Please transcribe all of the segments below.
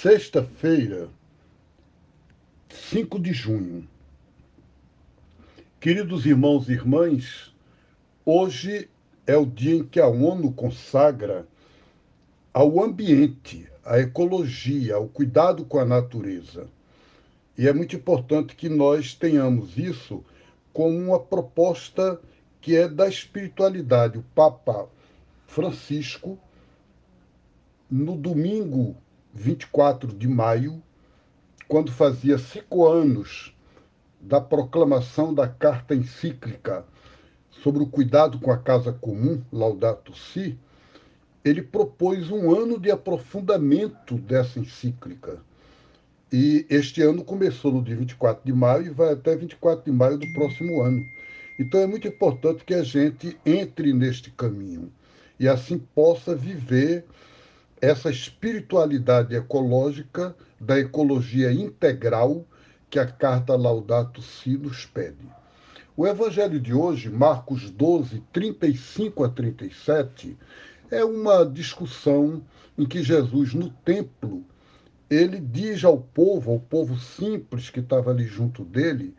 Sexta-feira, 5 de junho. Queridos irmãos e irmãs, hoje é o dia em que a ONU consagra ao ambiente, à ecologia, ao cuidado com a natureza. E é muito importante que nós tenhamos isso como uma proposta que é da espiritualidade. O Papa Francisco, no domingo 24 de maio, quando fazia cinco anos da proclamação da carta encíclica sobre o cuidado com a casa comum, Laudato Si, ele propôs um ano de aprofundamento dessa encíclica. E este ano começou no dia 24 de maio e vai até 24 de maio do próximo ano. Então é muito importante que a gente entre neste caminho e assim possa viver essa espiritualidade ecológica da ecologia integral que a carta Laudato Si nos pede. O evangelho de hoje, Marcos 12, 35 a 37, é uma discussão em que Jesus, no templo, ele diz ao povo, ao povo simples que estava ali junto dele,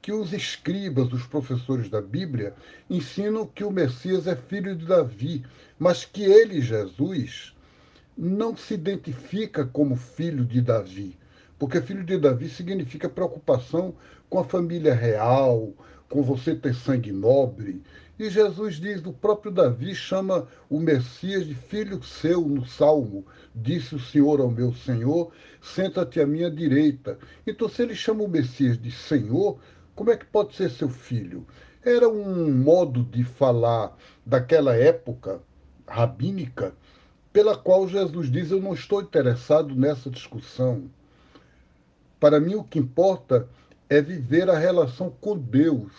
que os escribas, os professores da Bíblia, ensinam que o Messias é filho de Davi, mas que ele, Jesus, não se identifica como filho de Davi, porque filho de Davi significa preocupação com a família real, com você ter sangue nobre. E Jesus diz, o próprio Davi chama o Messias de filho seu no Salmo. Disse o Senhor ao meu Senhor, senta-te à minha direita. Então, se ele chama o Messias de Senhor, como é que pode ser seu filho? Era um modo de falar daquela época rabínica pela qual Jesus diz: Eu não estou interessado nessa discussão. Para mim, o que importa é viver a relação com Deus,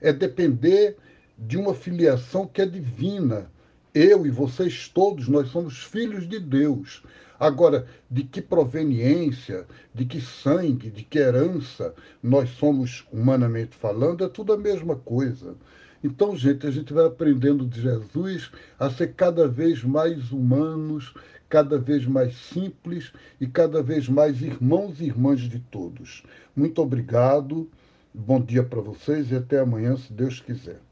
é depender de uma filiação que é divina. Eu e vocês todos, nós somos filhos de Deus. Agora, de que proveniência, de que sangue, de que herança nós somos humanamente falando, é tudo a mesma coisa. Então, gente, a gente vai aprendendo de Jesus a ser cada vez mais humanos, cada vez mais simples e cada vez mais irmãos e irmãs de todos. Muito obrigado, bom dia para vocês e até amanhã, se Deus quiser.